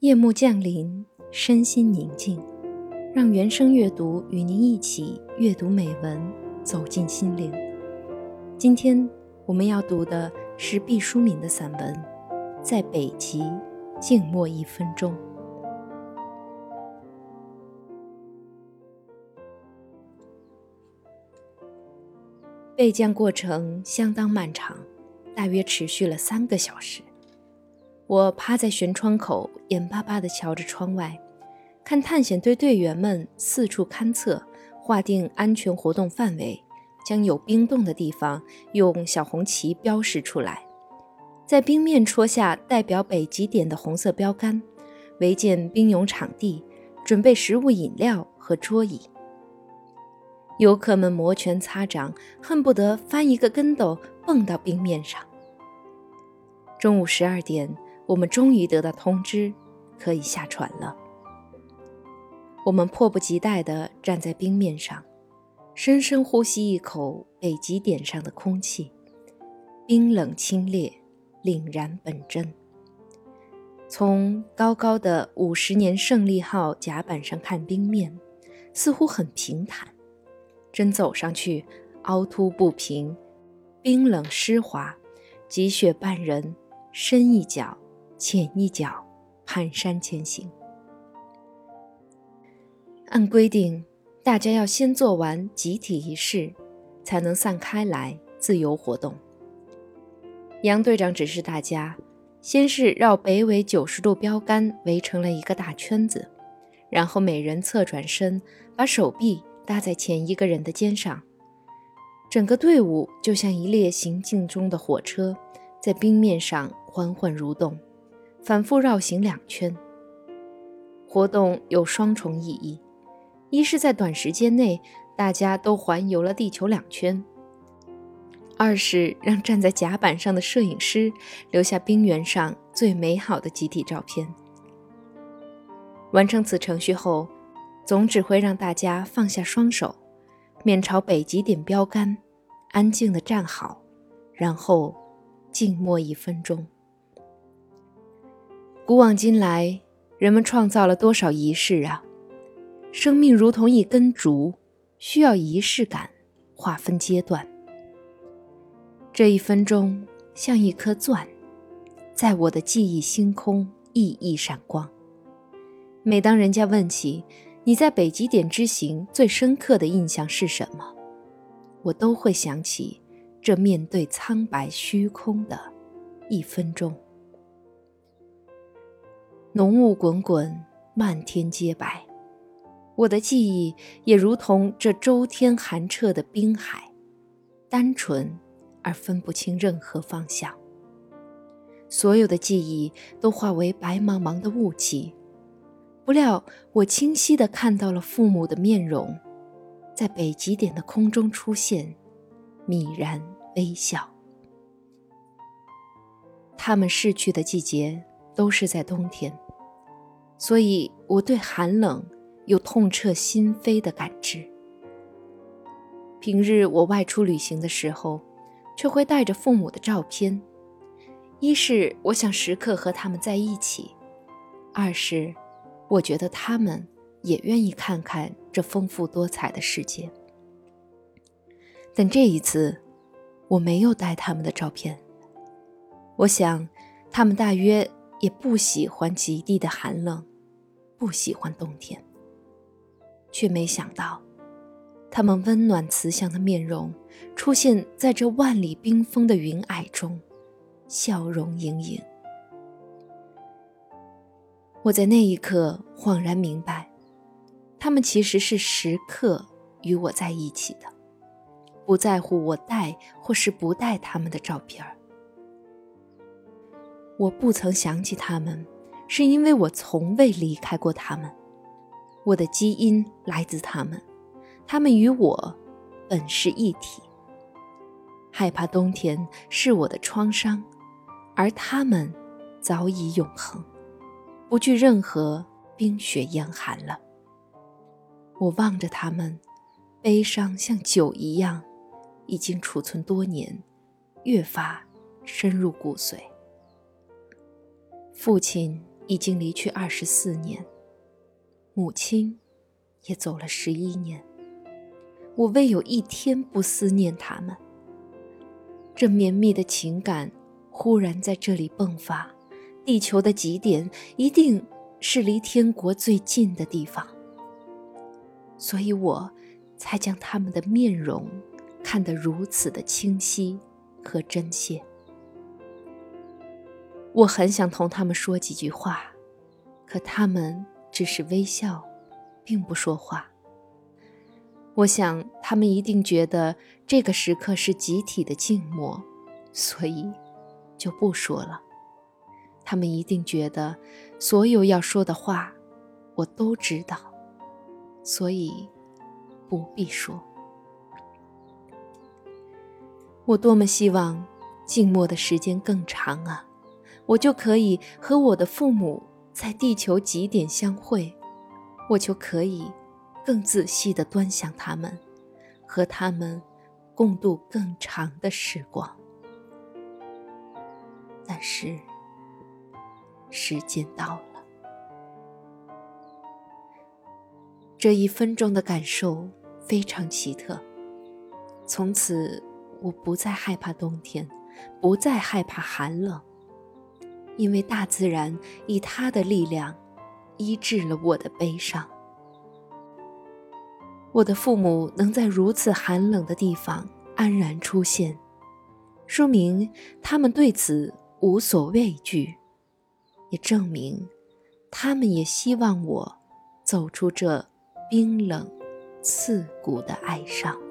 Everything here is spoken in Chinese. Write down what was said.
夜幕降临，身心宁静，让原声阅读与您一起阅读美文，走进心灵。今天我们要读的是毕淑敏的散文《在北极静默一分钟》。备降过程相当漫长，大约持续了三个小时。我趴在舷窗口，眼巴巴地瞧着窗外，看探险队队员们四处勘测，划定安全活动范围，将有冰洞的地方用小红旗标示出来，在冰面戳下代表北极点的红色标杆，围建冰泳场地，准备食物、饮料和桌椅。游客们摩拳擦掌，恨不得翻一个跟斗蹦到冰面上。中午十二点。我们终于得到通知，可以下船了。我们迫不及待地站在冰面上，深深呼吸一口北极点上的空气，冰冷清冽，凛然本真。从高高的五十年胜利号甲板上看冰面，似乎很平坦，真走上去，凹凸不平，冰冷湿滑，积雪半人，深一脚。浅一脚，蹒跚前行。按规定，大家要先做完集体仪式，才能散开来自由活动。杨队长指示大家，先是绕北纬九十度标杆围成了一个大圈子，然后每人侧转身，把手臂搭在前一个人的肩上，整个队伍就像一列行进中的火车，在冰面上缓缓蠕动。反复绕行两圈，活动有双重意义：一是，在短时间内大家都环游了地球两圈；二是让站在甲板上的摄影师留下冰原上最美好的集体照片。完成此程序后，总指挥让大家放下双手，面朝北极点标杆，安静地站好，然后静默一分钟。古往今来，人们创造了多少仪式啊！生命如同一根竹，需要仪式感，划分阶段。这一分钟像一颗钻，在我的记忆星空熠熠闪光。每当人家问起你在北极点之行最深刻的印象是什么，我都会想起这面对苍白虚空的一分钟。浓雾滚滚，漫天皆白。我的记忆也如同这周天寒彻的冰海，单纯而分不清任何方向。所有的记忆都化为白茫茫的雾气。不料，我清晰地看到了父母的面容，在北极点的空中出现，泯然微笑。他们逝去的季节都是在冬天。所以，我对寒冷有痛彻心扉的感知。平日我外出旅行的时候，却会带着父母的照片，一是我想时刻和他们在一起，二是我觉得他们也愿意看看这丰富多彩的世界。但这一次，我没有带他们的照片。我想，他们大约也不喜欢极地的寒冷。不喜欢冬天，却没想到，他们温暖慈祥的面容出现在这万里冰封的云霭中，笑容盈盈。我在那一刻恍然明白，他们其实是时刻与我在一起的，不在乎我带或是不带他们的照片儿。我不曾想起他们。是因为我从未离开过他们，我的基因来自他们，他们与我本是一体。害怕冬天是我的创伤，而他们早已永恒，不惧任何冰雪严寒了。我望着他们，悲伤像酒一样，已经储存多年，越发深入骨髓。父亲。已经离去二十四年，母亲也走了十一年。我未有一天不思念他们。这绵密的情感忽然在这里迸发，地球的极点一定是离天国最近的地方，所以我才将他们的面容看得如此的清晰和真切。我很想同他们说几句话，可他们只是微笑，并不说话。我想他们一定觉得这个时刻是集体的静默，所以就不说了。他们一定觉得所有要说的话，我都知道，所以不必说。我多么希望静默的时间更长啊！我就可以和我的父母在地球极点相会，我就可以更仔细地端详他们，和他们共度更长的时光。但是，时间到了，这一分钟的感受非常奇特。从此，我不再害怕冬天，不再害怕寒冷。因为大自然以它的力量医治了我的悲伤。我的父母能在如此寒冷的地方安然出现，说明他们对此无所畏惧，也证明他们也希望我走出这冰冷刺骨的哀伤。